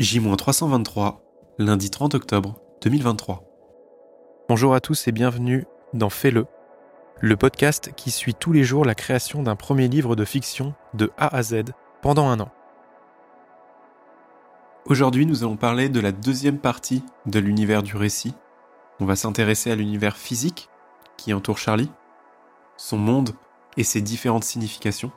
J-323, lundi 30 octobre 2023. Bonjour à tous et bienvenue dans Fais-le, le podcast qui suit tous les jours la création d'un premier livre de fiction de A à Z pendant un an. Aujourd'hui, nous allons parler de la deuxième partie de l'univers du récit. On va s'intéresser à l'univers physique qui entoure Charlie, son monde et ses différentes significations.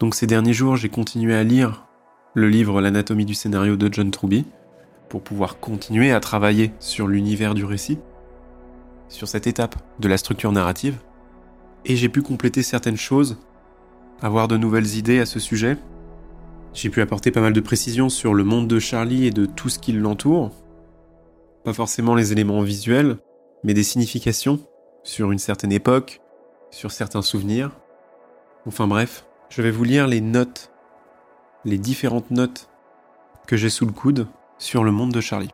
Donc ces derniers jours, j'ai continué à lire le livre L'anatomie du scénario de John Truby, pour pouvoir continuer à travailler sur l'univers du récit, sur cette étape de la structure narrative, et j'ai pu compléter certaines choses, avoir de nouvelles idées à ce sujet. J'ai pu apporter pas mal de précisions sur le monde de Charlie et de tout ce qui l'entoure. Pas forcément les éléments visuels, mais des significations sur une certaine époque, sur certains souvenirs. Enfin bref, je vais vous lire les notes les différentes notes que j'ai sous le coude sur le monde de Charlie.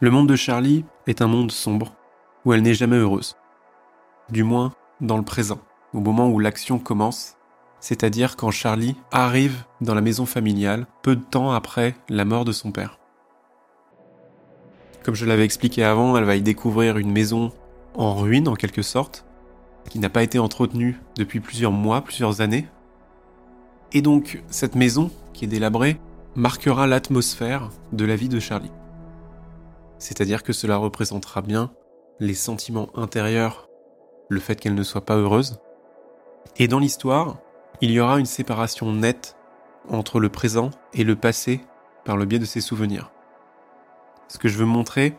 Le monde de Charlie est un monde sombre, où elle n'est jamais heureuse. Du moins, dans le présent, au moment où l'action commence, c'est-à-dire quand Charlie arrive dans la maison familiale peu de temps après la mort de son père. Comme je l'avais expliqué avant, elle va y découvrir une maison en ruine en quelque sorte, qui n'a pas été entretenue depuis plusieurs mois, plusieurs années, et donc, cette maison, qui est délabrée, marquera l'atmosphère de la vie de Charlie. C'est-à-dire que cela représentera bien les sentiments intérieurs, le fait qu'elle ne soit pas heureuse. Et dans l'histoire, il y aura une séparation nette entre le présent et le passé par le biais de ses souvenirs. Ce que je veux montrer,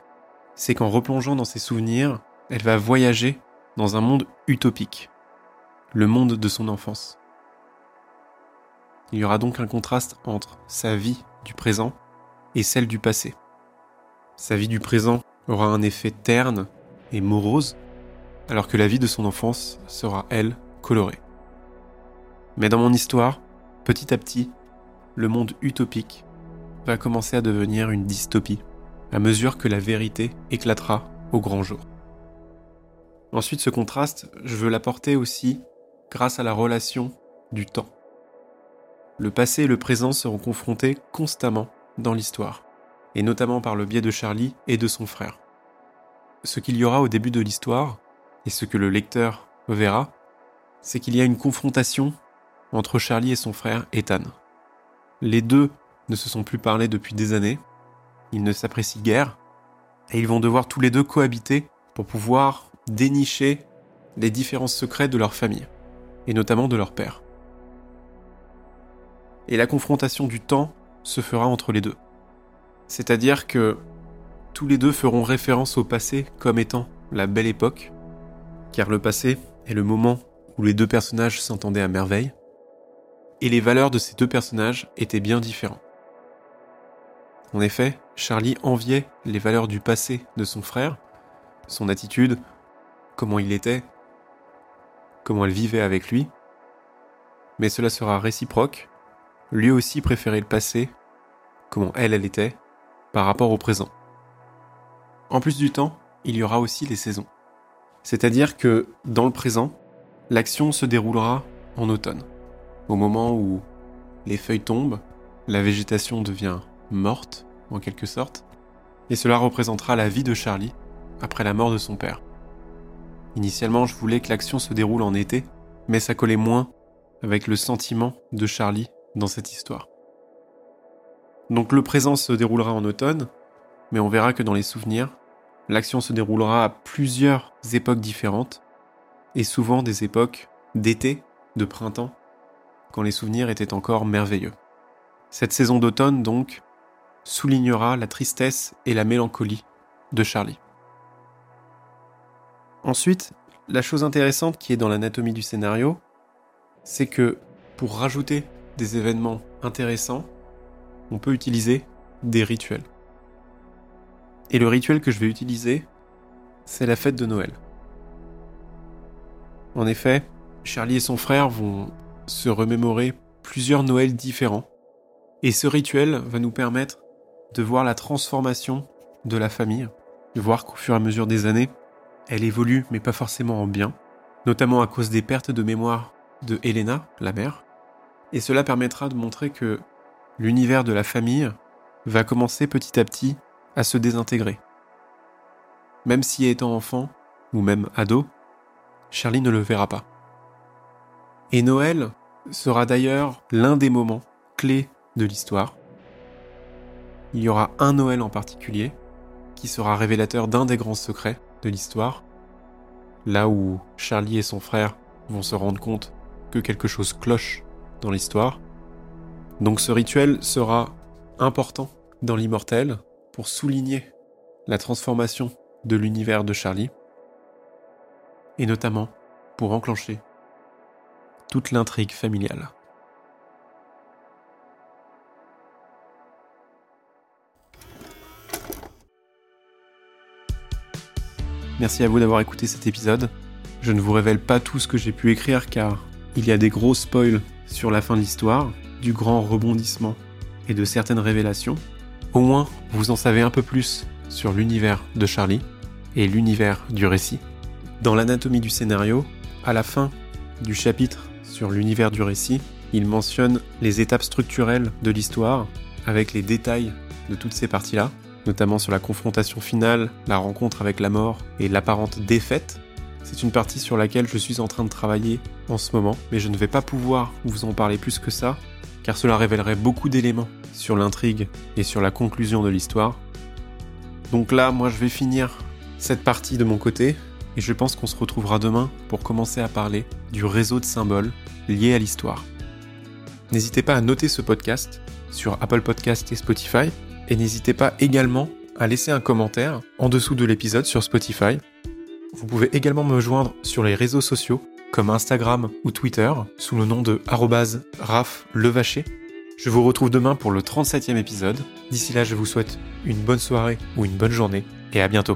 c'est qu'en replongeant dans ses souvenirs, elle va voyager dans un monde utopique, le monde de son enfance. Il y aura donc un contraste entre sa vie du présent et celle du passé. Sa vie du présent aura un effet terne et morose, alors que la vie de son enfance sera, elle, colorée. Mais dans mon histoire, petit à petit, le monde utopique va commencer à devenir une dystopie, à mesure que la vérité éclatera au grand jour. Ensuite, ce contraste, je veux l'apporter aussi grâce à la relation du temps le passé et le présent seront confrontés constamment dans l'histoire, et notamment par le biais de Charlie et de son frère. Ce qu'il y aura au début de l'histoire, et ce que le lecteur verra, c'est qu'il y a une confrontation entre Charlie et son frère Ethan. Les deux ne se sont plus parlé depuis des années, ils ne s'apprécient guère, et ils vont devoir tous les deux cohabiter pour pouvoir dénicher les différences secrets de leur famille, et notamment de leur père et la confrontation du temps se fera entre les deux. C'est-à-dire que tous les deux feront référence au passé comme étant la belle époque, car le passé est le moment où les deux personnages s'entendaient à merveille, et les valeurs de ces deux personnages étaient bien différentes. En effet, Charlie enviait les valeurs du passé de son frère, son attitude, comment il était, comment elle vivait avec lui, mais cela sera réciproque, lui aussi préférait le passé, comment elle, elle était, par rapport au présent. En plus du temps, il y aura aussi les saisons. C'est-à-dire que, dans le présent, l'action se déroulera en automne, au moment où les feuilles tombent, la végétation devient morte, en quelque sorte, et cela représentera la vie de Charlie après la mort de son père. Initialement, je voulais que l'action se déroule en été, mais ça collait moins avec le sentiment de Charlie dans cette histoire. Donc le présent se déroulera en automne, mais on verra que dans les souvenirs, l'action se déroulera à plusieurs époques différentes, et souvent des époques d'été, de printemps, quand les souvenirs étaient encore merveilleux. Cette saison d'automne, donc, soulignera la tristesse et la mélancolie de Charlie. Ensuite, la chose intéressante qui est dans l'anatomie du scénario, c'est que pour rajouter des événements intéressants, on peut utiliser des rituels. Et le rituel que je vais utiliser, c'est la fête de Noël. En effet, Charlie et son frère vont se remémorer plusieurs Noëls différents. Et ce rituel va nous permettre de voir la transformation de la famille, de voir qu'au fur et à mesure des années, elle évolue, mais pas forcément en bien, notamment à cause des pertes de mémoire de Helena, la mère, et cela permettra de montrer que l'univers de la famille va commencer petit à petit à se désintégrer. Même si étant enfant, ou même ado, Charlie ne le verra pas. Et Noël sera d'ailleurs l'un des moments clés de l'histoire. Il y aura un Noël en particulier qui sera révélateur d'un des grands secrets de l'histoire, là où Charlie et son frère vont se rendre compte que quelque chose cloche dans l'histoire. Donc ce rituel sera important dans l'immortel pour souligner la transformation de l'univers de Charlie, et notamment pour enclencher toute l'intrigue familiale. Merci à vous d'avoir écouté cet épisode. Je ne vous révèle pas tout ce que j'ai pu écrire car il y a des gros spoils sur la fin de l'histoire, du grand rebondissement et de certaines révélations. Au moins, vous en savez un peu plus sur l'univers de Charlie et l'univers du récit. Dans l'anatomie du scénario, à la fin du chapitre sur l'univers du récit, il mentionne les étapes structurelles de l'histoire avec les détails de toutes ces parties-là, notamment sur la confrontation finale, la rencontre avec la mort et l'apparente défaite. C'est une partie sur laquelle je suis en train de travailler en ce moment, mais je ne vais pas pouvoir vous en parler plus que ça, car cela révélerait beaucoup d'éléments sur l'intrigue et sur la conclusion de l'histoire. Donc là, moi je vais finir cette partie de mon côté, et je pense qu'on se retrouvera demain pour commencer à parler du réseau de symboles liés à l'histoire. N'hésitez pas à noter ce podcast sur Apple Podcast et Spotify, et n'hésitez pas également à laisser un commentaire en dessous de l'épisode sur Spotify. Vous pouvez également me joindre sur les réseaux sociaux comme Instagram ou Twitter sous le nom de @raflevacher. Je vous retrouve demain pour le 37e épisode. D'ici là, je vous souhaite une bonne soirée ou une bonne journée et à bientôt.